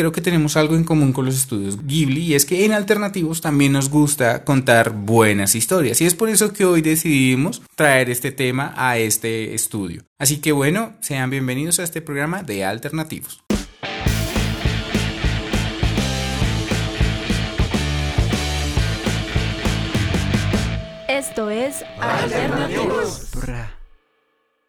creo que tenemos algo en común con los estudios Ghibli y es que en alternativos también nos gusta contar buenas historias y es por eso que hoy decidimos traer este tema a este estudio. Así que bueno, sean bienvenidos a este programa de alternativos. Esto es Alternativos.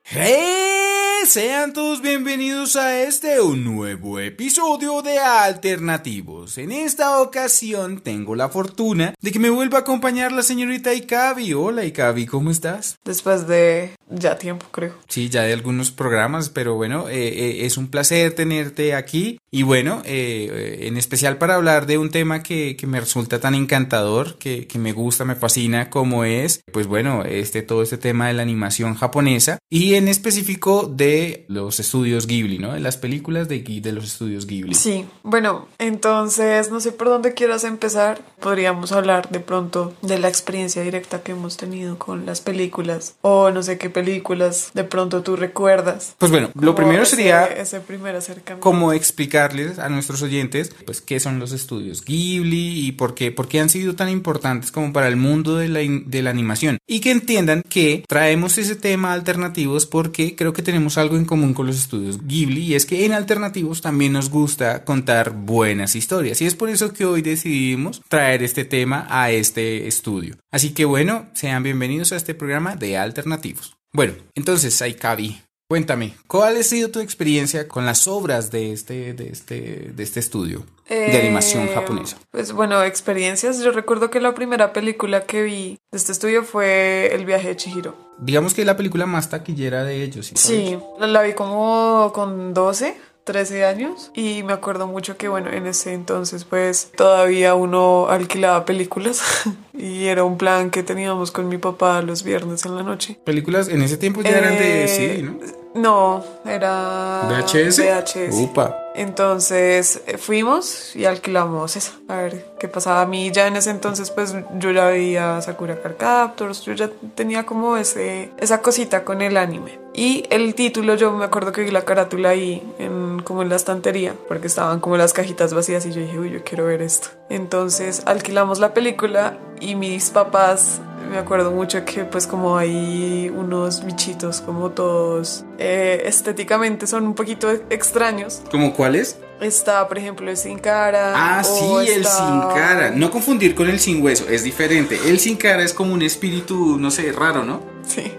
¡Hey! Sean todos bienvenidos a este un nuevo episodio de Alternativos. En esta ocasión tengo la fortuna de que me vuelva a acompañar la señorita Ikavi. Hola Ikavi, ¿cómo estás? Después de ya tiempo, creo. Sí, ya de algunos programas, pero bueno, eh, eh, es un placer tenerte aquí. Y bueno, eh, en especial para hablar de un tema que, que me resulta tan encantador, que, que, me gusta, me fascina, como es, pues bueno, este, todo este tema de la animación japonesa y en específico de los estudios Ghibli, ¿no? De las películas de, de los estudios Ghibli. Sí, bueno, entonces no sé por dónde quieras empezar. Podríamos hablar de pronto de la experiencia directa que hemos tenido con las películas o no sé qué películas de pronto tú recuerdas. Pues bueno, lo primero ese, sería ese primer acercamiento. como explicarles a nuestros oyentes pues qué son los estudios Ghibli y por qué, por qué han sido tan importantes como para el mundo de la, de la animación y que entiendan que traemos ese tema alternativos porque creo que tenemos algo en común con los estudios Ghibli y es que en alternativos también nos gusta contar buenas historias y es por eso que hoy decidimos traer este tema a este estudio. Así que bueno, sean bienvenidos a este programa de alternativos. Bueno, entonces, Aikabi, cuéntame, ¿cuál ha sido tu experiencia con las obras de este, de este, de este estudio de animación japonesa? Pues bueno, experiencias. Yo recuerdo que la primera película que vi de este estudio fue El viaje de Chihiro. Digamos que es la película más taquillera de ellos. ¿sí? Sí, la vi como con 12. 13 años y me acuerdo mucho que bueno en ese entonces pues todavía uno alquilaba películas y era un plan que teníamos con mi papá los viernes en la noche. Películas en ese tiempo ya eh, eran de CD, ¿no? No, era VHS. VHS. Upa. Entonces fuimos y alquilamos esa. A ver qué pasaba. A mí ya en ese entonces, pues yo ya veía Sakura Card Captors. Yo ya tenía como ese, esa cosita con el anime. Y el título, yo me acuerdo que vi la carátula ahí, en, como en la estantería, porque estaban como las cajitas vacías. Y yo dije, uy, yo quiero ver esto. Entonces alquilamos la película y mis papás me acuerdo mucho que pues como hay unos bichitos como todos eh, estéticamente son un poquito extraños. ¿Como cuáles? Está, por ejemplo, el sin cara. Ah, sí, el está... sin cara. No confundir con el sin hueso, es diferente. El sin cara es como un espíritu, no sé, raro, ¿no? Sí.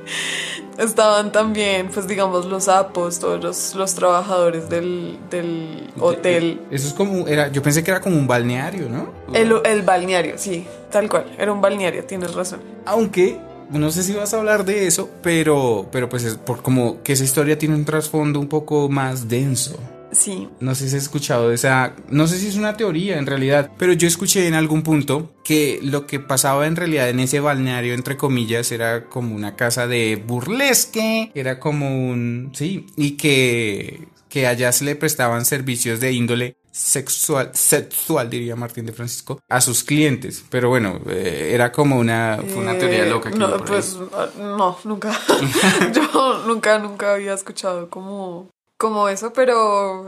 Estaban también, pues digamos, los sapos, todos los, los trabajadores del, del hotel. Eso es como, era, yo pensé que era como un balneario, ¿no? El, el balneario, sí, tal cual, era un balneario, tienes razón. Aunque, no sé si vas a hablar de eso, pero, pero pues es por como que esa historia tiene un trasfondo un poco más denso. Sí. No sé si has escuchado de esa, no sé si es una teoría en realidad, pero yo escuché en algún punto que lo que pasaba en realidad en ese balneario, entre comillas, era como una casa de burlesque, era como un, sí, y que, que allá se le prestaban servicios de índole sexual, sexual diría Martín de Francisco, a sus clientes. Pero bueno, eh, era como una, fue una teoría loca. Que no, pues no, nunca. yo nunca, nunca había escuchado como como eso, pero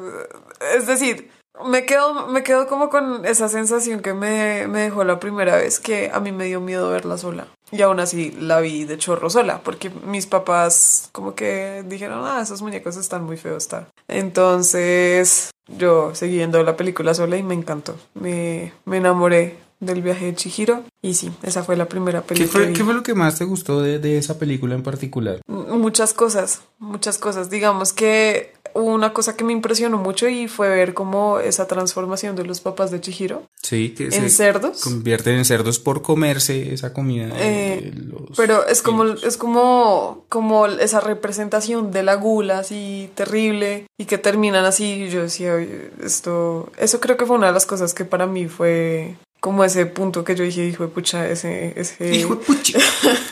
es decir, me quedo, me quedo como con esa sensación que me, me, dejó la primera vez que a mí me dio miedo verla sola. Y aún así la vi de chorro sola, porque mis papás como que dijeron, ah, esos muñecos están muy feos, está. Entonces yo seguí viendo la película sola y me encantó. Me, me enamoré del viaje de Chihiro. Y sí, esa fue la primera película. ¿Qué fue, ¿qué fue lo que más te gustó de, de esa película en particular? Muchas cosas, muchas cosas. Digamos que una cosa que me impresionó mucho y fue ver cómo esa transformación de los papás de Chihiro sí, que en se cerdos convierten en cerdos por comerse esa comida. Eh, los pero es como es como como esa representación de la gula así terrible y que terminan así. Yo decía esto, eso creo que fue una de las cosas que para mí fue como ese punto que yo dije, hijo de pucha, ese, ese... Hijo de pucha.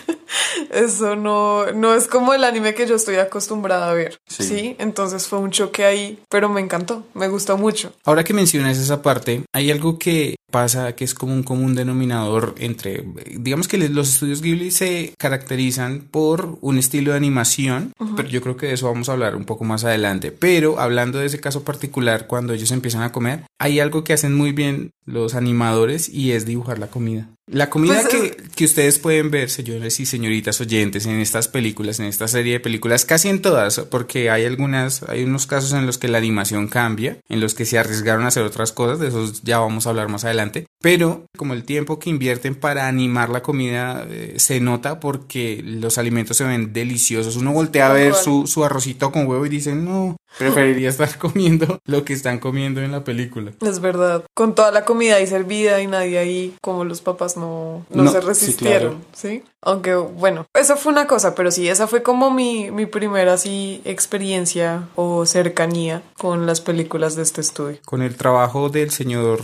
Eso no, no es como el anime que yo estoy acostumbrada a ver. Sí. Sí. Entonces fue un choque ahí, pero me encantó, me gustó mucho. Ahora que mencionas esa parte, hay algo que pasa que es como un común denominador entre, digamos que los estudios Ghibli se caracterizan por un estilo de animación, pero yo creo que de eso vamos a hablar un poco más adelante. Pero hablando de ese caso particular, cuando ellos empiezan a comer, hay algo que hacen muy bien los animadores y es dibujar la comida. La comida Pues, que, que ustedes pueden ver, señores y señoritas oyentes, en estas películas, en esta serie de películas, casi en todas, porque hay algunas, hay unos casos en los que la animación cambia, en los que se arriesgaron a hacer otras cosas, de esos ya vamos a hablar más adelante, pero como el tiempo que invierten para animar la comida eh, se nota porque los alimentos se ven deliciosos. Uno voltea a ver su, su arrocito con huevo y dice, no, preferiría estar comiendo lo que están comiendo en la película. Es verdad. Con toda la comida ahí servida y nadie ahí, como los papás no, no, No, se sí, resistieron, claro. ¿sí? Aunque, bueno, eso fue una cosa, pero sí, esa fue como mi, mi primera así experiencia o cercanía con las películas de este estudio. Con el trabajo del señor...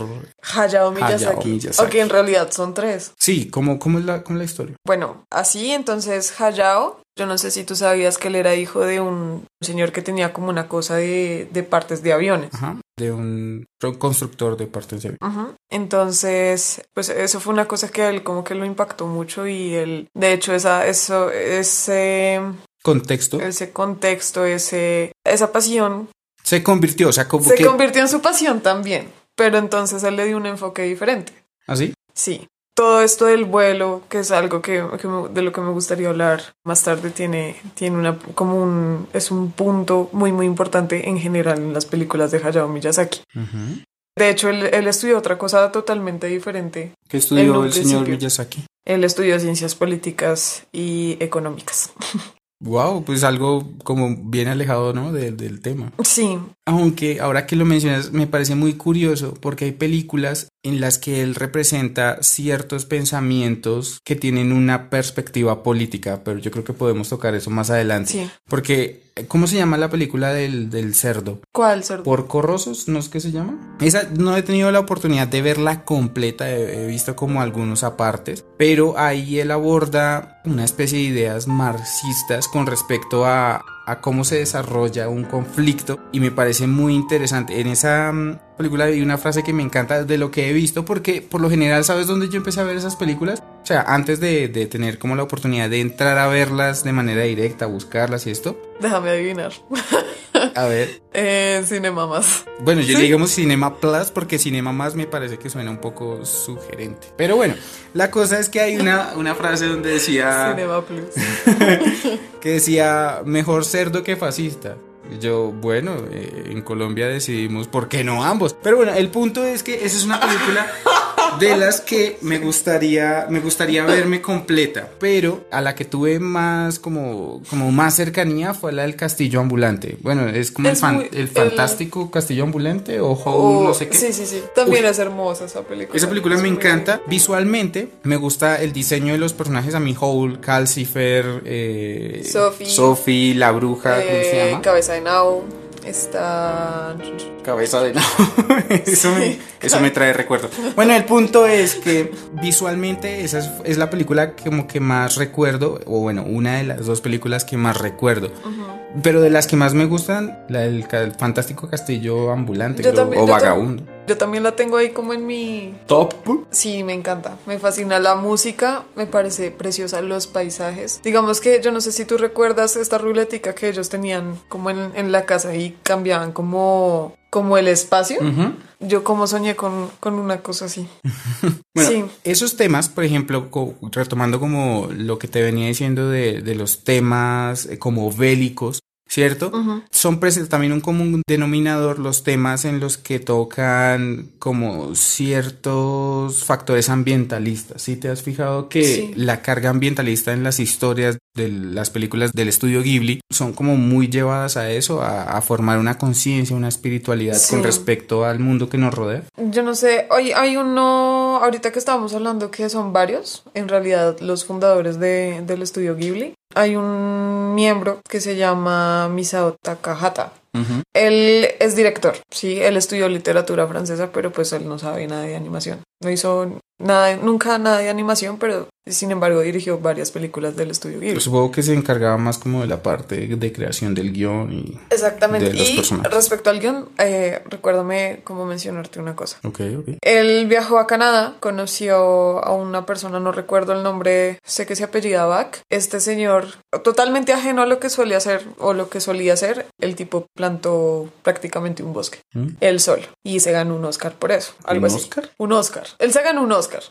Hayao Miyazaki. Hayao Miyazaki. Aunque en realidad son tres. Sí, ¿cómo, cómo es la, cómo es la historia? Bueno, así entonces Hayao, yo no sé si tú sabías que él era hijo de un señor que tenía como una cosa de, de partes de aviones. Ajá, de un constructor de partes de avión. Ujú. Entonces, pues eso fue una cosa que a él como que lo impactó mucho y él, de hecho, esa, eso, ese, Contexto. ese contexto, ese, esa pasión, Se convirtió, o sea, como se que... convirtió en su pasión también, pero entonces él le dio un enfoque diferente. ¿Así? Sí. Todo esto del vuelo, que es algo que, que me- de lo que me gustaría hablar más tarde, tiene, tiene una, como un, es un punto muy, muy importante en general en las películas de Hayao Miyazaki. De hecho, él, él estudió otra cosa totalmente diferente. ¿Qué estudió el señor. Miyazaki? Él estudió ciencias políticas y económicas. Wow, pues algo como bien alejado, ¿no? Del- del tema. Sí, Aunque ahora que lo mencionas me parece muy curioso porque hay películas en las que él representa ciertos pensamientos que tienen una perspectiva política, pero yo creo que podemos tocar eso más adelante. sí. Porque, ¿cómo se llama la película del, del cerdo? ¿Cuál, cerdo? ¿Por Corrosos? ¿No es que se llama? Esa no he tenido la oportunidad de verla completa, he, he visto como algunos apartes, pero ahí él aborda una especie de ideas marxistas con respecto a, a cómo se desarrolla un conflicto y me parece muy interesante. En esa mm, película hay una frase que me encanta de lo que he visto porque por lo general, ¿sabes dónde yo empecé a ver esas películas? O sea, antes de, de tener como la oportunidad de entrar a verlas de manera directa, buscarlas y esto. Déjame adivinar. A ver, Eh, Cinema más. Bueno, yo ¿Sí? le digamos Cinema Plus porque Cinema Más me parece que suena un poco sugerente. Pero bueno, la cosa es que hay una, una frase donde decía Cinema Plus. que decía mejor cerdo que fascista. Yo, bueno, eh, en Colombia decidimos por qué no ambos. Pero bueno, el punto es que esa es una película de las que me gustaría me gustaría verme completa, pero a la que tuve más como como más cercanía fue la del Castillo ambulante. Bueno, es como el, Es fan- muy- el el- fantástico Castillo ambulante o Oh, no sé qué. Sí, sí, sí. También es hermosa esa película. Esa película me encanta visualmente, me gusta el diseño de los personajes, a mí Howl, Calcifer, eh, Sophie. Sophie, la bruja, ¿cómo se Eh, llama? Cabeza de Nao. Está. Cabeza de nabo. eso, me, eso me trae recuerdos. Bueno, el punto es que visualmente esa es, es la película como que más recuerdo, o bueno, una de las dos películas que más recuerdo. Pero de las que más me gustan, la del fantástico castillo ambulante creo, también- o vagabundo. Yo también la tengo ahí como en mi. Top. Sí, me encanta. Me fascina la música. Me parece preciosa los paisajes. Digamos que yo no sé si tú recuerdas esta ruletica que ellos tenían como en, en la casa y cambiaban como, como el espacio. Yo como soñé con, con una cosa así. Bueno, Sí. esos temas, por ejemplo, co- retomando como lo que te venía diciendo de, de los temas eh, como bélicos, ¿cierto? Son también un común denominador los temas en los que tocan como ciertos factores ambientalistas. ¿Sí te has fijado que Sí. la carga ambientalista en las historias de las películas del estudio Ghibli son como muy llevadas a eso, a, a formar una conciencia, una espiritualidad Sí. con respecto al mundo que nos rodea? Yo no sé, hoy hay uno, ahorita que estábamos hablando que son varios, en realidad los fundadores de, del estudio Ghibli. Hay un miembro que se llama Misao Takahata. Él es director, sí, él estudió literatura francesa, pero pues él no sabe nada de animación. No hizo nada, nunca nada de animación, pero sin embargo dirigió varias películas del estudio Ghibli. Supongo que se encargaba más como de la parte de creación del guion y Exactamente. de los y personajes. respecto al guion, eh, recuérdame cómo mencionarte una cosa. Ok, ok. Él viajó a Canadá, conoció a una persona, no recuerdo el nombre, sé que se apellida Bach. Este señor, totalmente ajeno a lo que solía hacer o lo que solía hacer, el tipo plantó prácticamente un bosque, ¿Mm? él solo, y se ganó un Oscar por eso, algo ¿Un así. Oscar? Un Oscar. Él se ganó un Oscar.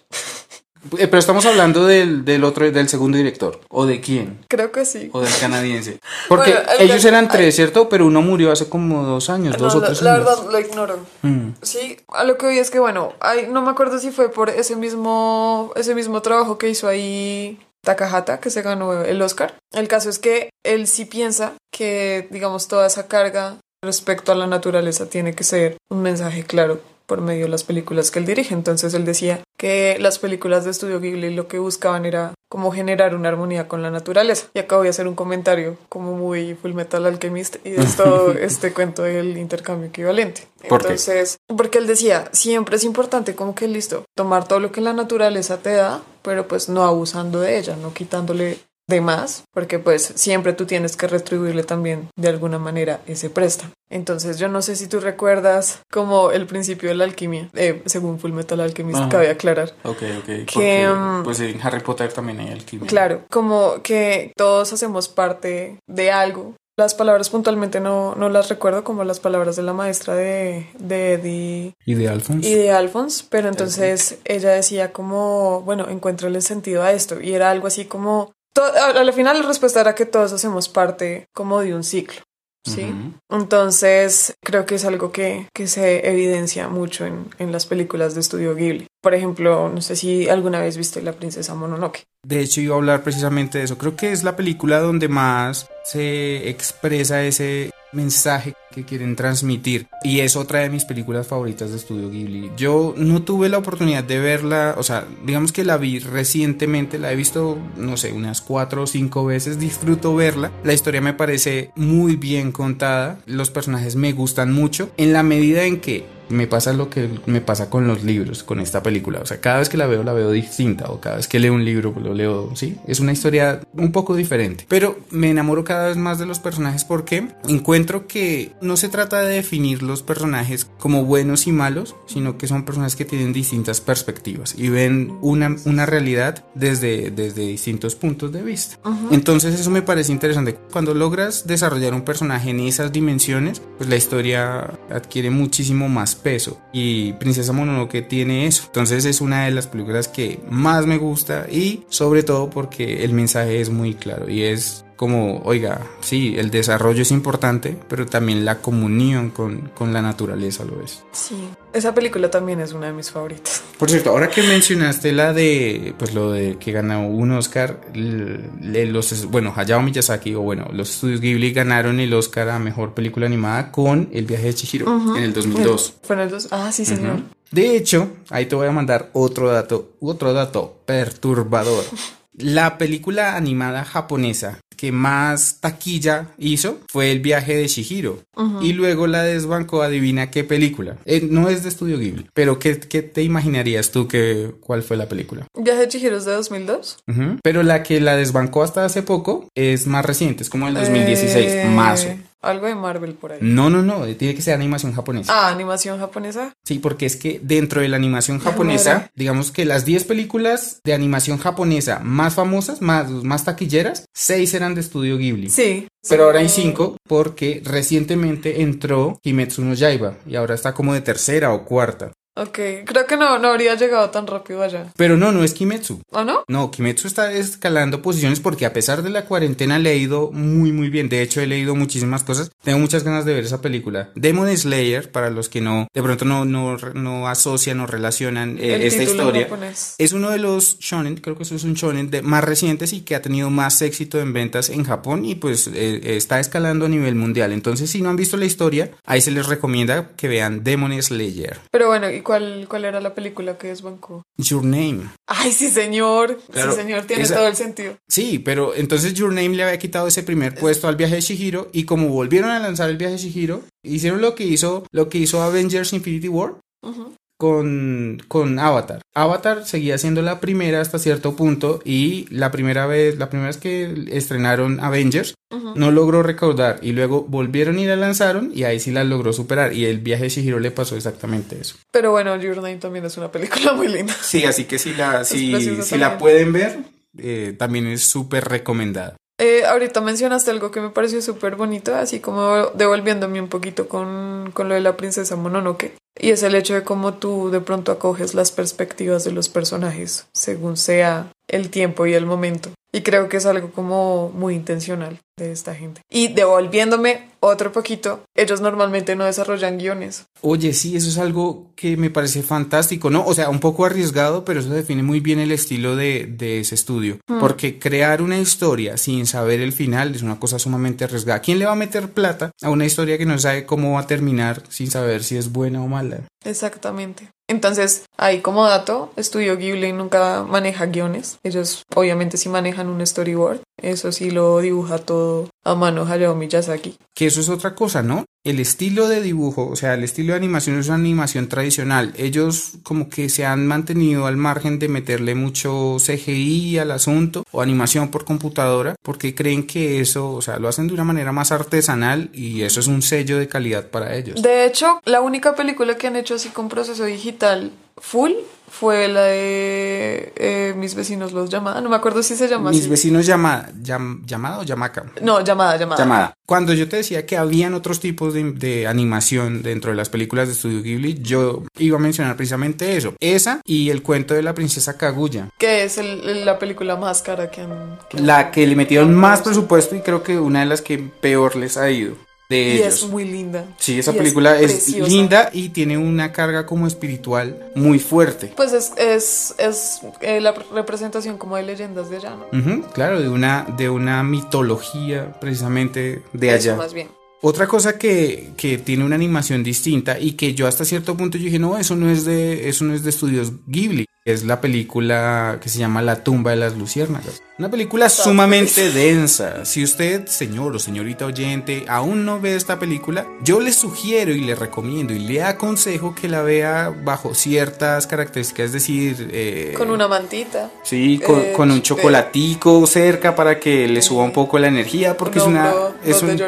Eh, pero estamos hablando del, del otro, del segundo director. ¿O de quién? Creo que sí. O del canadiense. Porque Bueno, el ellos eran tres, ¿cierto? Pero uno murió hace como dos años, dos o la, tres la años. verdad lo ignoro. Mm. Sí, a lo que oí es que bueno, no me acuerdo si fue por ese mismo, ese mismo trabajo que hizo ahí Takahata, que se ganó el Oscar. El caso es que él sí piensa que, digamos, toda esa carga respecto a la naturaleza tiene que ser un mensaje claro por medio de las películas que él dirige. Entonces él decía que las películas de Estudio Ghibli lo que buscaban era como generar una armonía con la naturaleza. Y acá voy a hacer un comentario como muy Full Metal Alchemist y es todo este cuento del intercambio equivalente. ¿Por qué? Entonces, porque él decía, siempre es importante como que listo, tomar todo lo que la naturaleza te da, pero pues no abusando de ella, no quitándole de más, porque pues siempre tú tienes que retribuirle también de alguna manera ese préstamo. Entonces yo no sé si tú recuerdas como el principio de la alquimia, eh, según Full Metal Alchemist, Ajá. cabe aclarar. Ok, ok. Que, porque, mm, pues en Harry Potter también hay alquimia. Claro, como que todos hacemos parte de algo. Las palabras puntualmente no, no las recuerdo como las palabras de la maestra de, de Eddie ¿Y de Alphonse? y de Alphonse, pero entonces ella decía como, bueno, encuéntrale sentido a esto. Y era algo así como, al final la respuesta era que todos hacemos parte como de un ciclo. ¿Sí? Entonces, creo que es algo que, que se evidencia mucho en, en las películas de estudio Ghibli. Por ejemplo, no sé si alguna vez viste La Princesa Mononoke. De hecho, iba a hablar precisamente de eso. Creo que es la película donde más se expresa ese mensaje que quieren transmitir. Y es otra de mis películas favoritas de Estudio Ghibli. Yo no tuve la oportunidad de verla, o sea, digamos que la vi recientemente, la he visto, no sé, unas cuatro o cinco veces. Disfruto verla. La historia me parece muy bien contada. Los personajes me gustan mucho. En la medida en que me pasa lo que me pasa con los libros, con esta película. O sea, cada vez que la veo, la veo distinta. O cada vez que leo un libro, lo leo, sí. Es una historia un poco diferente. Pero me enamoro cada vez más de los personajes porque encuentro que no se trata de definir los personajes como buenos y malos, sino que son personajes que tienen distintas perspectivas y ven una, una realidad desde, desde distintos puntos de vista. Entonces eso me parece interesante. Cuando logras desarrollar un personaje en esas dimensiones, pues la historia adquiere muchísimo más peso. Y Princesa Mononoke tiene eso. Entonces es una de las películas que más me gusta y sobre todo porque el mensaje es muy claro y es como, oiga, sí, el desarrollo es importante, pero también la comunión con, con la naturaleza lo es. Sí. Esa película también es una de mis favoritas. Por cierto, ahora que mencionaste la de, pues lo de que ganó un Oscar, los, bueno, Hayao Miyazaki, o bueno, los estudios Ghibli ganaron el Oscar a Mejor Película Animada con El viaje de Chihiro en el 2002. Fue en el dos. Ah, sí, señor. Ujú. De hecho, ahí te voy a mandar otro dato, otro dato perturbador. La película animada japonesa que más taquilla hizo fue El viaje de Shihiro. Y luego la desbancó, adivina qué película. Eh, no es de estudio Ghibli, pero ¿qué, qué te imaginarías tú que cuál fue la película? Viaje de Chihiro es de 2002. Ujú. Pero la que la desbancó hasta hace poco es más reciente, es como el 2016, Eh, mazo. Algo de Marvel por ahí. No, no, no, tiene que ser animación japonesa. Ah, animación japonesa. Sí, porque es que dentro de la animación japonesa, Madre. digamos que las 10 películas de animación japonesa más famosas, más, más taquilleras, 6 eran de estudio Ghibli. Sí. Pero ahora hay 5 porque recientemente entró Kimetsu no Yaiba y ahora está como de tercera o cuarta. Ok, creo que no, no habría llegado tan rápido allá. Pero no, no es Kimetsu. ¿O no? No, Kimetsu está escalando posiciones porque a pesar de la cuarentena le ha ido muy muy bien. De hecho, he leído muchísimas cosas. Tengo muchas ganas de ver esa película. Demon Slayer, para los que no, de pronto no, no, no asocian o relacionan eh, El esta historia. japonés. Es uno de los shonen, creo que eso es un shonen de más recientes y que ha tenido más éxito en ventas en Japón y pues eh, está escalando a nivel mundial. Entonces, si no han visto la historia, ahí se les recomienda que vean Demon Slayer. Pero bueno, ¿y cuál, cuál era la película que desbancó? Your Name. Ay, sí, señor. Claro, sí, señor, tiene esa- todo el sentido. Sí, pero entonces Your Name le había quitado ese primer puesto al viaje de Shihiro y como volvieron a lanzar el viaje de Shihiro, hicieron lo que hizo lo que hizo Avengers Infinity War. Ujú. Con, con Avatar. Avatar seguía siendo la primera hasta cierto punto y la primera vez, la primera vez que estrenaron Avengers no logró recaudar y luego volvieron y la lanzaron y ahí sí la logró superar y el viaje de Shihiro le pasó exactamente eso. Pero bueno, Your Name también es una película muy linda. Sí, así que si la, si, si la pueden ver, eh, también es súper recomendada. Eh, ahorita mencionaste algo que me pareció súper bonito, así como devolviéndome un poquito con, con lo de la princesa Mononoke. Y es el hecho de cómo tú de pronto acoges las perspectivas de los personajes según sea el tiempo y el momento. Y creo que es algo como muy intencional de esta gente. Y devolviéndome otro poquito, ellos normalmente no desarrollan guiones. Oye, sí, eso es algo que me parece fantástico, ¿no? O sea, un poco arriesgado, pero eso define muy bien el estilo de, de ese estudio. Porque crear una historia sin saber el final es una cosa sumamente arriesgada. ¿Quién le va a meter plata a una historia que no sabe cómo va a terminar sin saber si es buena o mala? Exactamente. Entonces, ahí como dato, Estudio Ghibli nunca maneja guiones. Ellos obviamente sí manejan un storyboard. Eso sí lo dibuja todo a mano Hayao Miyazaki. Que eso es otra cosa, ¿no? El estilo de dibujo, o sea, el estilo de animación es una animación tradicional. Ellos como que se han mantenido al margen de meterle mucho CGI al asunto o animación por computadora porque creen que eso, o sea, lo hacen de una manera más artesanal y eso es un sello de calidad para ellos. De hecho, la única película que han hecho así con proceso digital full fue la de eh, Mis vecinos los llamada. No me acuerdo si se llama Mis así. vecinos llama, llam- llamada o llamaca. No, llamada, llamada. Llamada. Cuando yo te decía que habían otros tipos de, de animación dentro de las películas de Studio Ghibli, yo iba a mencionar precisamente eso. Esa y el cuento de la princesa Kaguya. Que es el- la película más cara que han... que han- La que le metieron más presupuesto y creo que una de las que peor les ha ido de Y ellos. es muy linda. Sí, esa Y película es, preciosa. linda y tiene una carga como espiritual muy fuerte. Pues es, es, es eh, la representación como de leyendas de allá, ¿no? Ujú, claro, de una, de una mitología precisamente de Eso allá. más bien. Otra cosa que, que tiene una animación distinta y que yo hasta cierto punto yo dije, no, eso no es de, eso no es de estudios Ghibli. Es la película que se llama La tumba de las luciérnagas. Una película sumamente densa. Si usted, señor o señorita oyente, aún no ve esta película, yo le sugiero y le recomiendo y le aconsejo que la vea bajo ciertas características, es decir, eh, Con una mantita. Sí, con, Eh, con un de- chocolatico cerca para que le suba un poco la energía, porque es Un una, es, un-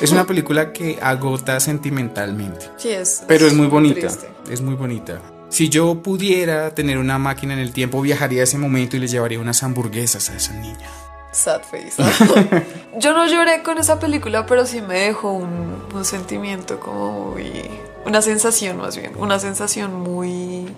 es una película que agota sentimentalmente. Sí, es. Pero es muy bonita, triste. es muy bonita. Si yo pudiera tener una máquina en el tiempo, viajaría a ese momento y les llevaría unas hamburguesas a esa niña. Sad face. Yo no lloré con esa película, pero sí me dejó un, un sentimiento como muy. Una sensación más bien. Una sensación muy.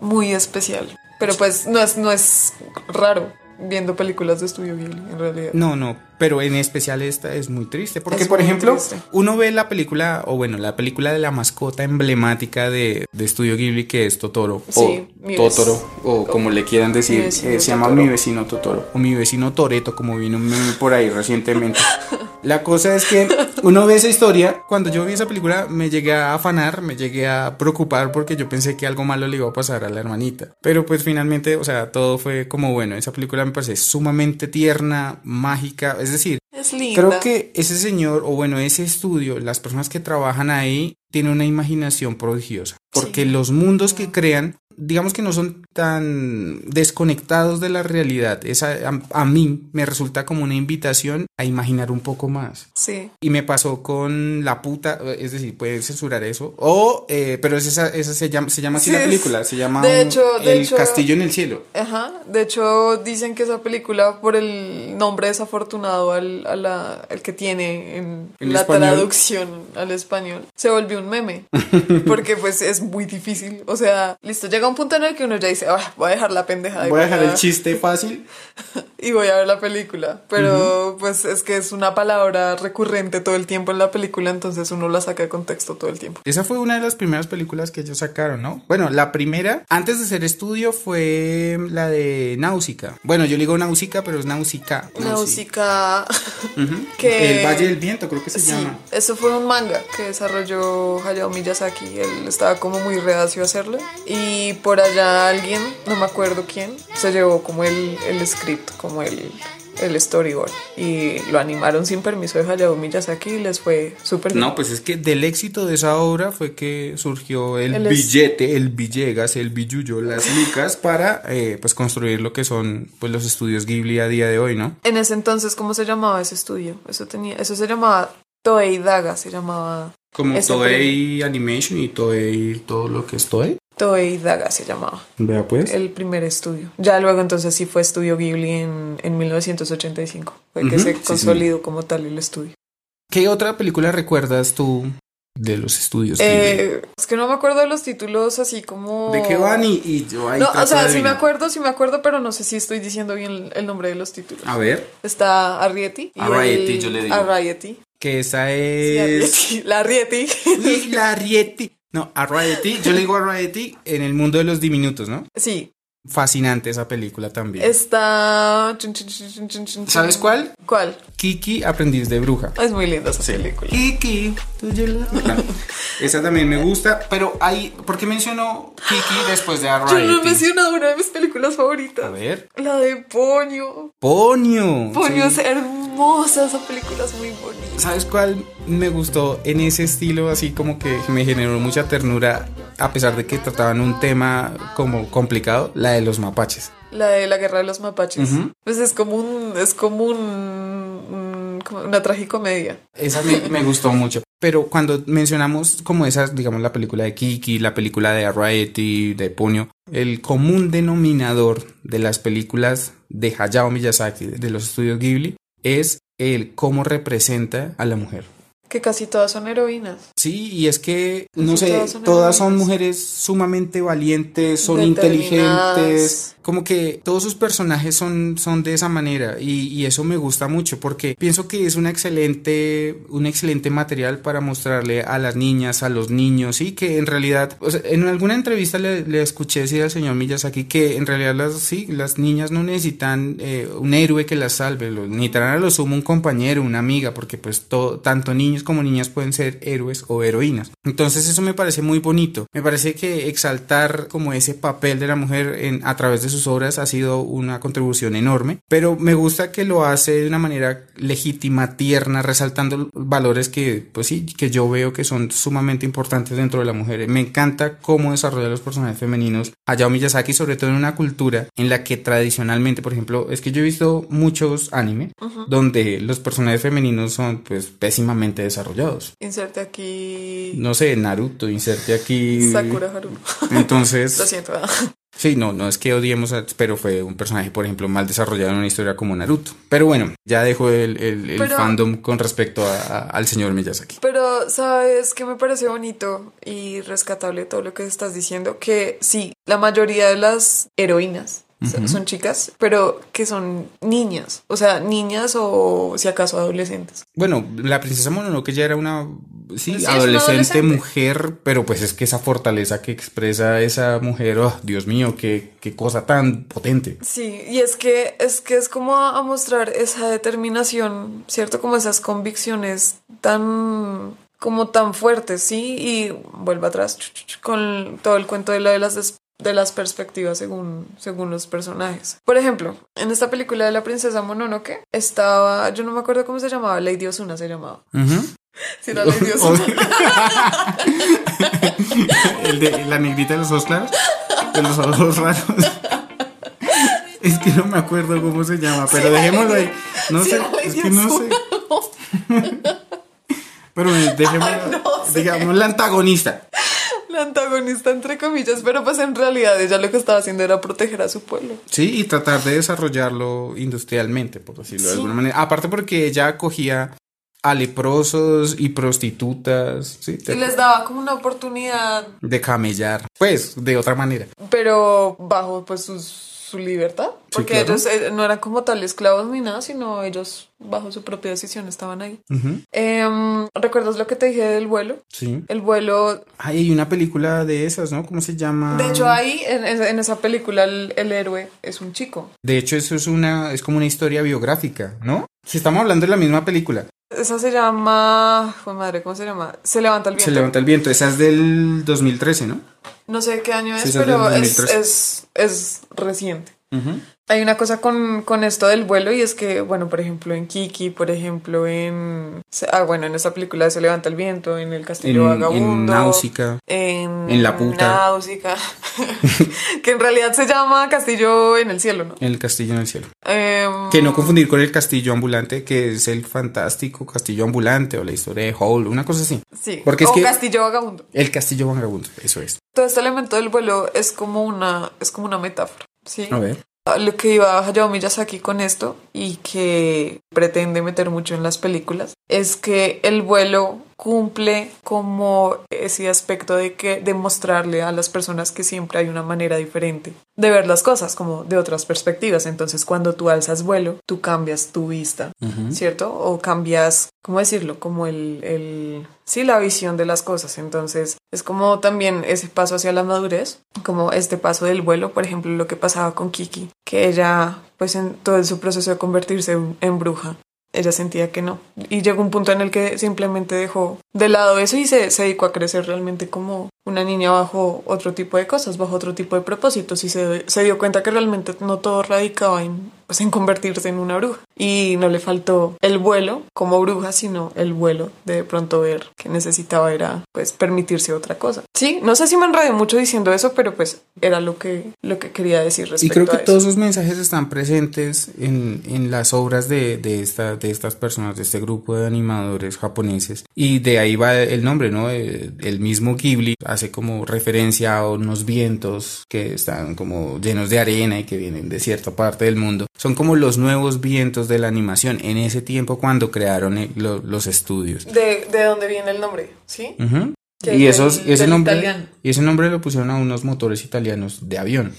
Muy especial. Pero pues no es, no es raro viendo películas de estudio Ghibli, en realidad. No, no, pero en especial esta es muy triste, porque Es por ejemplo, triste. uno ve la película, o bueno, la película de la mascota emblemática de, de Estudio Ghibli, que es Totoro, Sí, o Totoro, o como le quieran decir, eh, se llama Totoro. Mi vecino Totoro, o Mi vecino Toreto, como vino un meme por ahí recientemente. La cosa es que uno ve esa historia, cuando yo vi esa película me llegué a afanar, me llegué a preocupar porque yo pensé que algo malo le iba a pasar a la hermanita. Pero pues finalmente, o sea, todo fue como bueno, esa película me parece sumamente tierna, mágica, es decir, Es linda. Creo que ese señor, o bueno, ese estudio, las personas que trabajan ahí, tienen una imaginación prodigiosa. Porque Sí. los mundos que crean, digamos que no son tan desconectados de la realidad. Esa, a, a mí me resulta como una invitación a imaginar un poco más. Sí. Y me pasó con La puta, es decir, puedes censurar eso. O, eh, pero es esa, esa se llama, se llama así Sí, la película, se llama de un- hecho- de El hecho- Castillo en el Cielo. Ajá, de hecho dicen que esa película por el nombre desafortunado al, a la- al que tiene en, En la español. traducción al español se volvió un meme porque pues es muy difícil, o sea, listo, llega un punto en el que uno ya dice, "Ah, voy a dejar la pendeja Voy a dejar el chiste fácil. y voy a ver la película, pero pues es que es una palabra recurrente todo el tiempo en la película, entonces uno la saca de contexto todo el tiempo. Esa fue una de las primeras películas que ellos sacaron, ¿no? Bueno, la primera, antes de ser estudio, fue la de Náusica. Bueno, yo le digo Náusica, pero es Náusica. Náusica que- El Valle del Viento, creo que se Sí, llama. eso fue un manga que desarrolló Hayao Miyazaki. Él estaba como muy reacio a hacerlo. Y por allá alguien, no me acuerdo quién, se llevó como el, el script, como el, el storyboard y lo animaron sin permiso de Hayao Miyazaki y les fue súper. No, pues es que del éxito de esa obra fue que surgió el, El es- billete, el Villegas, el Billuyo, las licas para eh, pues construir lo que son pues los estudios Ghibli a día de hoy, ¿no? En ese entonces, ¿cómo se llamaba ese estudio? Eso tenía, eso se llamaba Toei Daga, se llamaba Como Toei Animation y Toei todo lo que es Toei. Toei Daga se llamaba. Vea pues. El primer estudio. Ya luego entonces sí fue Estudio Ghibli en, en 1985. Fue que Ujú, se sí, consolidó como tal el estudio. ¿Qué otra película recuerdas tú de los estudios? Eh, es que no me acuerdo de los títulos así como... ¿De qué van? Y, y yo ahí No, o sea, sí me acuerdo, sí me acuerdo, pero no sé si estoy diciendo bien el, nombre de los títulos. A ver, Está Arrietty. Arrietty, yo le digo. Arrietty. Que esa es... Arrietty. La Arrietty. Uy, la Rieti. No, Arrietty. Yo le digo Arrietty en el mundo de los diminutos, ¿no? Sí. Fascinante esa película también. Está... ¿Sabes cuál? ¿Cuál? Kiki, aprendiz de bruja. Es muy linda esa película. Kiki, No, Esa también me gusta, pero hay. ¿Por qué mencionó Kiki después de Yo no he Arrietty? mencionado una de mis películas favoritas. A ver. La de Poño. Ponio. Poño sí. es hermosa, esa película es muy bonita. ¿Sabes cuál me gustó en ese estilo? Así como que me generó mucha ternura, a pesar de que trataban un tema como complicado, la de los mapaches. La de la guerra de los mapaches. Ujú. Pues es como un, es como un, una tragicomedia. Esa me, me gustó mucho. Pero cuando mencionamos como esas, digamos, la película de Kiki, la película de Arrietty, de Ponyo, el común denominador de las películas de Hayao Miyazaki, de los estudios Ghibli, es el cómo representa a la mujer. Que casi todas son heroínas. Sí, y es que, no sé, todas son todas son heroínas. mujeres sumamente valientes, son inteligentes, como que todos sus personajes son, son de esa manera y, eso me gusta mucho porque pienso que es una excelente, un excelente material para mostrarle a las niñas, a los niños y que en realidad, en alguna entrevista le, escuché decir al señor Miyazaki que en realidad las, sí, las niñas no necesitan eh, un héroe que las salve, lo- necesitarán a lo sumo un compañero, una amiga, porque pues tanto niños como niñas pueden ser héroes o heroínas. Entonces eso me parece muy bonito. Me parece que exaltar como ese papel de la mujer a través de sus obras ha sido una contribución enorme, pero me gusta que lo hace de una manera legítima, tierna, resaltando valores que pues sí, que yo veo que son sumamente importantes dentro de la mujer. Me encanta cómo desarrolla los personajes femeninos Hayao Miyazaki, sobre todo en una cultura en la que tradicionalmente, por ejemplo, es que yo he visto muchos anime donde los personajes femeninos son pues pésimamente desarrollados. Inserte aquí No sé, Naruto, inserte aquí. Sakura Haruno. Entonces, Lo siento. Sí, no, no es que odiemos, a- pero fue un personaje, por ejemplo, mal desarrollado en una historia como Naruto. Pero bueno, ya dejo el, el- el Pero- fandom con respecto a- a- al señor Miyazaki. Pero, ¿sabes qué me parece bonito y rescatable todo lo que estás diciendo? Que sí, la mayoría de las heroínas son- son chicas, pero que son niñas. O sea, niñas o si acaso adolescentes. Bueno, la princesa Mononoke ya era una sí, adolescente, adolescente. mujer, pero pues es que esa fortaleza que expresa esa mujer, oh, Dios mío, qué, qué cosa tan potente. Sí, y es que es que es como a, mostrar esa determinación, ¿cierto? Como esas convicciones tan como tan fuertes, ¿sí? Y vuelve atrás con todo el cuento de la de las de las perspectivas según según los personajes. Por ejemplo, en esta película de la princesa Mononoke estaba, yo no me acuerdo cómo se llamaba, Lady Osuna se llamaba. Sí, era Lady Osuna. El de la negrita de los ojos claros, de los ojos raros. Es que no me acuerdo cómo se llama, pero dejémoslo ahí. No Sí, sé, es que no sé. Pero dejémoslo, no sé. digamos la antagonista. La antagonista entre comillas, pero pues en realidad ella lo que estaba haciendo era proteger a su pueblo. Sí, y tratar de desarrollarlo industrialmente, por decirlo de alguna manera. Aparte porque ella acogía a leprosos y prostitutas, ¿sí? Y les daba como una oportunidad de camellar, pues, de otra manera. pero bajo pues su, su libertad porque claro. ellos eh, no eran como tal esclavos ni nada sino ellos bajo su propia decisión estaban ahí Em, recuerdas lo que te dije del vuelo Sí. el vuelo Ay, hay una película de esas, ¿no? ¿Cómo se llama? de hecho ahí en, en- esa película el, el héroe es un chico De hecho, eso es una, es como una historia biográfica, ¿no? Si estamos hablando de la misma película, esa se llama Joder, madre cómo se llama se levanta el viento Se levanta el viento, esa es del 2013, ¿no? No sé qué año es Sí, pero es, 2013. es es reciente Hay una cosa con, con, esto del vuelo y es que, bueno, por ejemplo, en Kiki, por ejemplo, en... Ah, bueno, en esta película Se levanta el viento, en El Castillo Vagabundo. En Náusica. En, en La Puta. Náusica. que en realidad se llama Castillo en el Cielo, ¿no? El Castillo en el Cielo. Eh, que no confundir con el Castillo Ambulante, que es el fantástico Castillo Ambulante o la historia de Hall, una cosa así. Sí. Porque es o que Castillo Vagabundo. El Castillo Vagabundo, eso es. Todo este elemento del vuelo es como una, es como una metáfora. Sí. A ver. Lo que iba Hayao Miyazaki con esto y que pretende meter mucho en las películas es que el vuelo cumple como ese aspecto de que demostrarle a las personas que siempre hay una manera diferente de ver las cosas, como de otras perspectivas. Entonces, cuando tú alzas vuelo, tú cambias tu vista, ¿cierto? O cambias, ¿cómo decirlo? Como el, el, sí, la visión de las cosas. Entonces, es como también ese paso hacia la madurez, como este paso del vuelo, por ejemplo, lo que pasaba con Kiki, que ella, pues en todo su proceso de convertirse en bruja, ella sentía que no. Y llegó un punto en el que simplemente dejó de lado eso y se, se dedicó a crecer realmente como una niña bajo otro tipo de cosas, bajo otro tipo de propósitos y se, se dio cuenta que realmente no todo radicaba en, pues, en convertirse en una bruja. Y no le faltó el vuelo como bruja, sino el vuelo de, de pronto ver que necesitaba era pues permitirse otra cosa. Sí, no sé si me enredé mucho diciendo eso, pero pues era lo que, lo que quería decir respecto Y creo que a eso. todos esos mensajes están presentes en, en las obras de, de, esta, de estas personas, de este grupo de animadores japoneses. Y de ahí va el nombre, ¿no? El, el mismo Ghibli hace como referencia a unos vientos que están como llenos de arena y que vienen de cierta parte del mundo. Son como los nuevos vientos de la animación en ese tiempo cuando crearon el- lo- los estudios. De, de dónde viene el nombre, ¿sí? Y, es esos, ese nombre, italiano. y ese nombre lo pusieron a unos motores italianos de avión.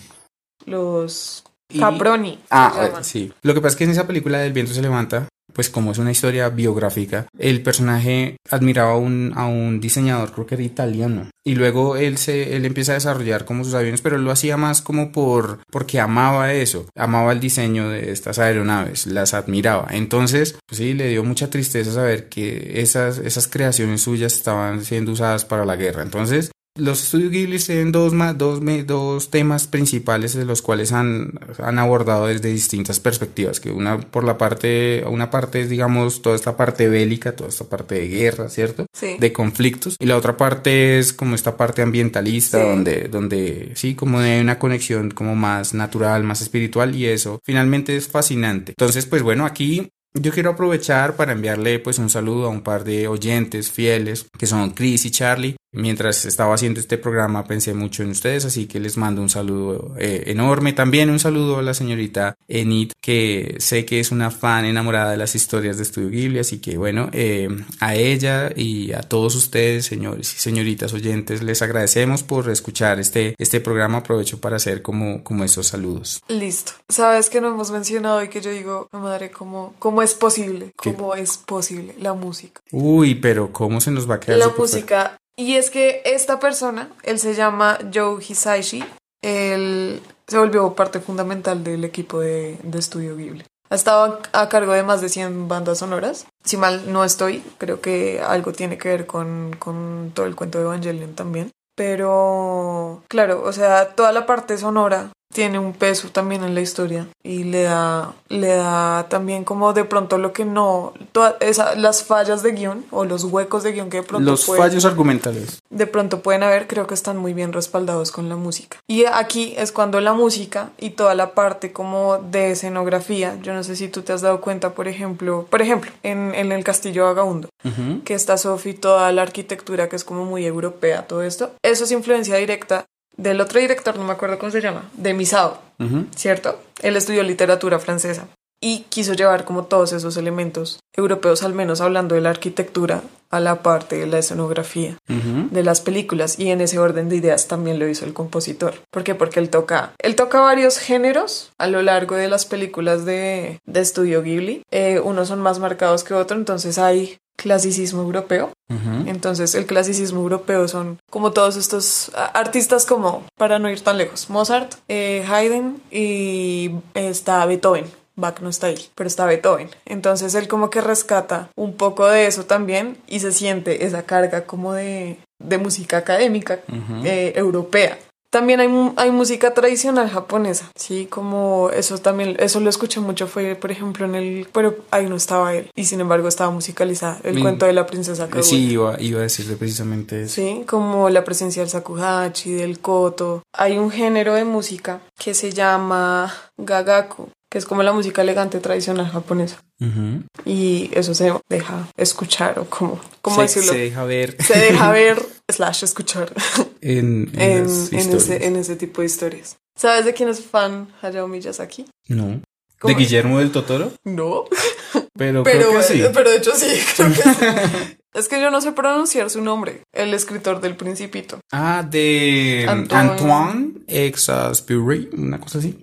Los Caproni. Ah, sí. Lo que pasa es que en esa película del viento se levanta, pues como es una historia biográfica, el personaje admiraba a un, a un diseñador, creo que era italiano, y luego él se, él empieza a desarrollar como sus aviones, pero lo hacía más como por, porque amaba eso, amaba el diseño de estas aeronaves, las admiraba. Entonces, pues sí, le dio mucha tristeza saber que esas, esas creaciones suyas estaban siendo usadas para la guerra. Entonces, los estudios Ghibli tienen dos, dos, dos temas principales de los cuales han, han abordado desde distintas perspectivas, que una por la parte, una parte es digamos toda esta parte bélica, toda esta parte de guerra, ¿cierto? Sí. De conflictos, y la otra parte es como esta parte ambientalista, Sí. donde, donde sí, como hay una conexión como más natural, más espiritual, y eso finalmente es fascinante. Entonces, pues bueno, aquí yo quiero aprovechar para enviarle pues un saludo a un par de oyentes fieles que son Chris y Charlie. Mientras estaba haciendo este programa pensé mucho en ustedes, así que les mando un saludo eh, enorme. También un saludo a la señorita Enid, que sé que es una fan enamorada de las historias de Estudio Ghibli, así que bueno, eh, a ella y a todos ustedes, señores y señoritas oyentes, les agradecemos por escuchar este, este programa. Aprovecho para hacer como, como esos saludos. Listo. Sabes que no hemos mencionado y que yo digo, madre, ¿cómo, cómo es posible? ¿Qué? ¿Cómo es posible? La música. Uy, pero ¿cómo se nos va a quedar? La música. Y es que esta persona, él se llama Joe Hisaishi, él se volvió parte fundamental del equipo de, Estudio Ghibli. Ha estado a cargo de más de 100 bandas sonoras. Si mal no estoy, creo que algo tiene que ver con, con todo el cuento de Evangelion también. Pero, claro, o sea, toda la parte sonora tiene un peso también en la historia y le da, le da también como de pronto lo que no, todas esa- las fallas de guion o los huecos de guion que de pronto Los pueden- fallos argumentales. de pronto pueden haber, creo que están muy bien respaldados con la música. Y aquí es cuando la música y toda la parte como de escenografía, yo no sé si tú te has dado cuenta, por ejemplo, por ejemplo, en, en el Castillo Vagabundo, Ujú. que está Sophie, toda la arquitectura que es como muy europea, todo esto, eso es influencia directa del otro director, no me acuerdo cómo se llama, de Misao. ¿cierto? Él estudió literatura francesa y quiso llevar como todos esos elementos europeos, al menos hablando de la arquitectura, a la parte de la escenografía de las películas y en ese orden de ideas también lo hizo el compositor. ¿Por qué? Porque él toca, él toca varios géneros a lo largo de las películas de, de Estudio Ghibli. Eh, unos son más marcados que otros, entonces hay clasicismo europeo. Entonces el clasicismo europeo son como todos estos artistas como, para no ir tan lejos, Mozart, eh, Haydn y está Beethoven. Bach no está ahí, pero está Beethoven. Entonces él como que rescata un poco de eso también y se siente esa carga como de, de música académica eh, europea. También hay, hay música tradicional japonesa, sí, como eso también, eso lo escuché mucho, fue por ejemplo en el, pero ahí no estaba él, y sin embargo estaba musicalizada, el cuento de la princesa Kaguya. Sí, iba, iba a decirle precisamente eso. Sí, como la presencia del shakuhachi, del koto. Hay un género de música que se llama gagaku, que es como la música elegante tradicional japonesa. Y eso se deja escuchar o como, ¿cómo se, decirlo? se deja ver Se deja ver slash escuchar en, en ese, en ese tipo de historias. ¿Sabes de quién es fan Hayao Miyazaki? No. ¿De. Guillermo del Totoro? No, Pero, pero, creo que sí. pero de hecho sí, creo que sí. Es que yo no sé pronunciar su nombre, el escritor del Principito. Ah, de Antoine. Antoine Exaspurry, una cosa así.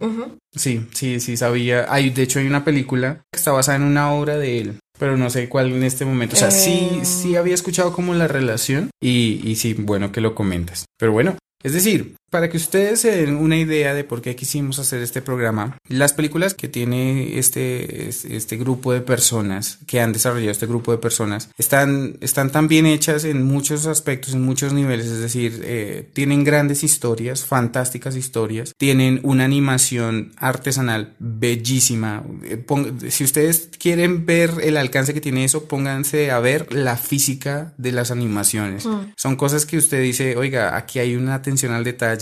Sí, sí, sí sabía. Hay, de hecho, hay una película que está basada en una obra de él, pero no sé cuál en este momento. O sea, sí, Eh. sí había escuchado como la relación y, y sí, bueno que lo comentas. Pero bueno, es decir, para que ustedes se den una idea de por qué quisimos hacer este programa, las películas que tiene este, es- este grupo de personas, que han desarrollado este grupo de personas, están, están tan bien hechas en muchos aspectos, en muchos niveles, es decir, eh, tienen grandes historias, fantásticas historias, tienen una animación artesanal bellísima. Eh, pong- si ustedes quieren ver el alcance que tiene eso, pónganse a ver la física de las animaciones. Son cosas que usted dice, oiga, aquí hay una atención al detalle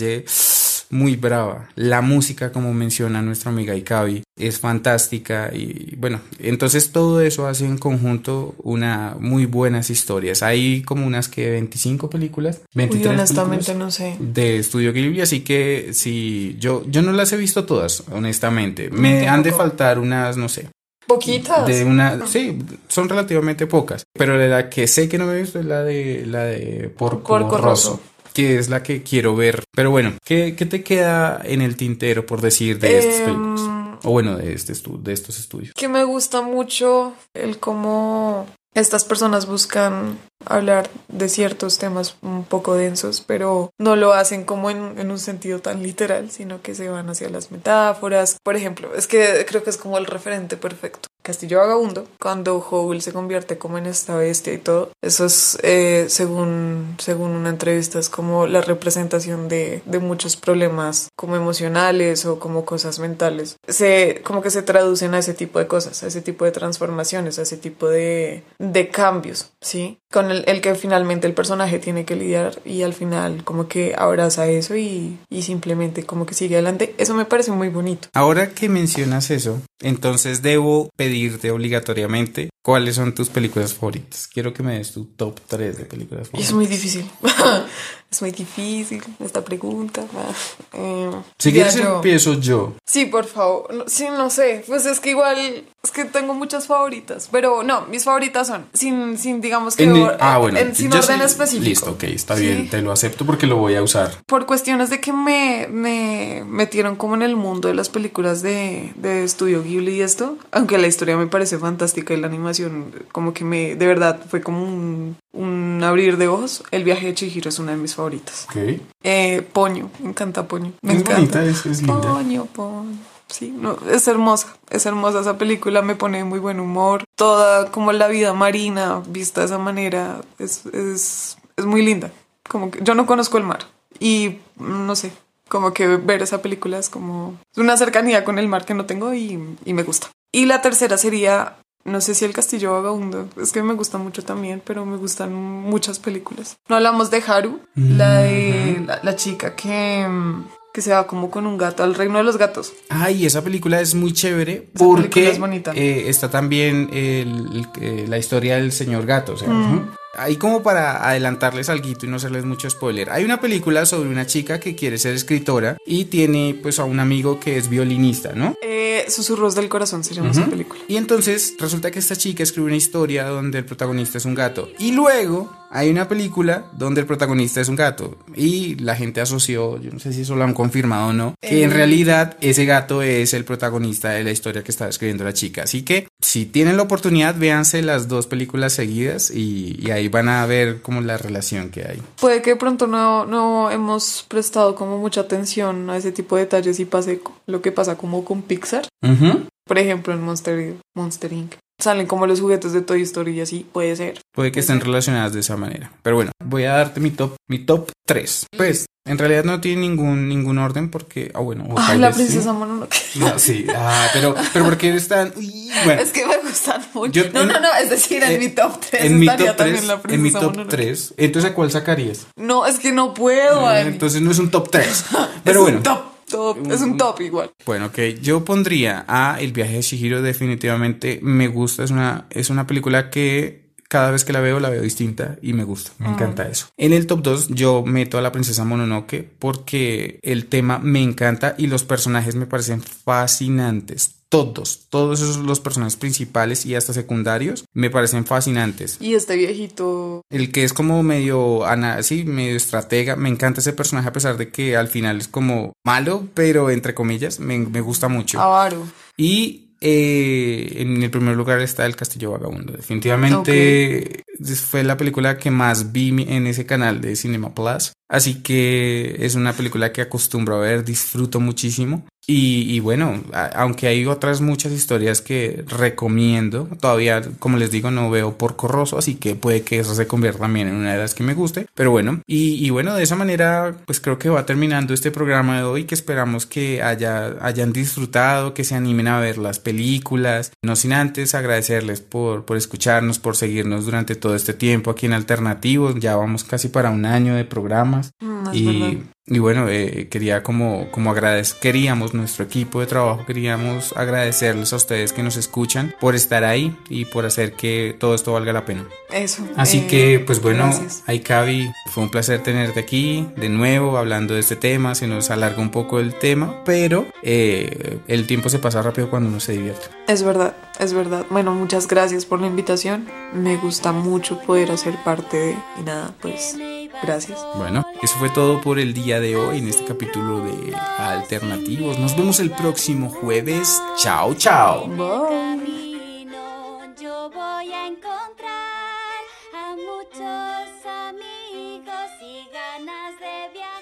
muy brava. La música, como menciona nuestra amiga Ikabi, es fantástica y bueno, entonces todo eso hace en conjunto una muy buenas historias. Hay como unas que 25 películas, 23 Uy, honestamente películas no sé. de Estudio Ghibli, así que si yo yo no las he visto todas, honestamente. Me han de faltar unas, no sé, Poquitas. de una, sí, son relativamente pocas, pero de la que sé que no me he visto es la de la de Porco, Porco Rosso, Rosso. Que es la que quiero ver. Pero bueno, ¿qué, qué te queda en el tintero por decir de estas películas? O bueno, de este de estos estudios. que me gusta mucho el cómo estas personas buscan hablar de ciertos temas un poco densos, pero no lo hacen como en, en un sentido tan literal, sino que se van hacia las metáforas. Por ejemplo, es que creo que es como el referente perfecto. Castillo Vagabundo, cuando Howl se convierte como en esta bestia y todo, eso es, eh, según, según una entrevista, es como la representación de, de muchos problemas como emocionales o como cosas mentales. Se, como que se traducen a ese tipo de cosas, a ese tipo de transformaciones, a ese tipo de, de cambios, ¿sí? Con el, el que finalmente el personaje tiene que lidiar y al final como que abraza eso y, y simplemente como que sigue adelante. Eso me parece muy bonito. Ahora que mencionas eso, entonces debo pedirte obligatoriamente cuáles son tus películas favoritas. Quiero que me des tu top 3 de películas favoritas. es muy difícil. es muy difícil esta pregunta. Eh, Si quieres yo- empiezo yo. Sí, por favor. No, sí, no sé. Pues es que igual, es que tengo muchas favoritas. Pero no, mis favoritas son, sin, sin digamos que, En- ah, bueno, en- sin orden específico. Listo, ok, está Sí. bien, te lo acepto porque lo voy a usar. Por cuestiones de que me, me metieron como en el mundo de las películas de, de Estudio Ghibli y esto, aunque la historia me parece fantástica y la animación como que me, de verdad, fue como un, un abrir de ojos. El viaje de Chihiro es una de mis favoritas. Ok. Eh, Poño, me encanta Poño. Me es encanta. bonita, es, es linda. Poño, Poño. Sí, no, es hermosa, es hermosa esa película, me pone muy buen humor. Toda como la vida marina vista de esa manera es, es, es muy linda. Como que yo no conozco el mar y mm, no sé, como que ver esa película es como una cercanía con el mar que no tengo y, y me gusta. Y la tercera sería, no sé si El Castillo Vagabundo, es que me gusta mucho también, pero me gustan muchas películas. No hablamos de Haru, la de la, la chica que, mm, que se va como con un gato al reino de los gatos. Ay, esa película es muy chévere Esa porque película es bonita. eh, está también el- el- eh, la historia del señor gato. O sea, Mm. Ahí como para adelantarles algo y no hacerles mucho spoiler. Hay una película sobre una chica que quiere ser escritora y tiene pues a un amigo que es violinista, ¿no? Eh, Susurros del corazón se llama esa película. Y entonces resulta que esta chica escribe una historia donde el protagonista es un gato. Y luego hay una película donde el protagonista es un gato. Y la gente asoció, yo no sé si eso lo han confirmado o no, que en Eh. realidad ese gato es el protagonista de la historia que está escribiendo la chica. Así que si tienen la oportunidad, véanse las dos películas seguidas y, y ahí van a ver como la relación que hay. Puede que de pronto no, no hemos prestado como mucha atención a ese tipo de detalles y pase lo que pasa como con Pixar. Por ejemplo, en Monster, Monster Inc. salen como los juguetes de Toy Story y así, puede ser. Puede que estén relacionadas de esa manera. Pero bueno, voy a darte mi top, mi top 3. Pues, en realidad no tiene ningún, ningún orden porque, ah, bueno. Ah, la vez sí. princesa Mononoke. No, sí, ah, pero, pero porque están, uy, bueno. Es que me gustan mucho. Yo- no, en- no, no, es decir, en eh, mi top 3 en mi top también 3, la en princesa mi top Mononoke. 3, entonces ¿a cuál sacarías? No, es que no puedo. Eh, Ani. Entonces no es un top 3. es Pero bueno. un top, top, es un top igual. Bueno, ok, yo pondría a El viaje de Shihiro definitivamente me gusta, es una, es una película que cada vez que la veo la veo distinta y me gusta, me encanta eso. En el top 2 yo meto a la princesa Mononoke porque el tema me encanta y los personajes me parecen fascinantes. Todos, todos esos los personajes principales y hasta secundarios me parecen fascinantes. Y este viejito. El que es como medio, ana, sí, medio estratega, me encanta ese personaje a pesar de que al final es como malo, pero entre comillas, me, me gusta mucho. Avaro. Y eh, en el primer lugar está El Castillo Vagabundo. Definitivamente fue la película que más vi en ese canal de Cinema Plus. Así que es una película que acostumbro a ver, disfruto muchísimo. Y, y bueno, a- aunque hay otras muchas historias que recomiendo, todavía, como les digo, no veo por corroso, así que puede que eso se convierta también en una de las que me guste. Pero bueno, y, y bueno, de esa manera, pues creo que va terminando este programa de hoy, que esperamos que haya, hayan disfrutado, que se animen a ver las películas. No sin antes agradecerles por, por escucharnos, por seguirnos durante todo este tiempo aquí en Alternativos. Ya vamos casi para un año de programas. Mm, Y. y bueno, eh, quería como, como agradecer, queríamos, nuestro equipo de trabajo, queríamos agradecerles a ustedes que nos escuchan por estar ahí y por hacer que todo esto valga la pena. Eso. Así eh, que, pues bueno. Aikavi, fue un placer tenerte aquí de nuevo hablando de este tema. Se nos alarga un poco el tema, pero eh, el tiempo se pasa rápido cuando uno se divierte. Es verdad, es verdad. Bueno, muchas gracias por la invitación. Me gusta mucho poder hacer parte de. Y nada, pues Gracias. Bueno, eso fue todo por el día de hoy en este capítulo de Alternativos. Nos vemos el próximo jueves. Chao, chao. Bye. encontrar a muchos amigos y ganas de viajar.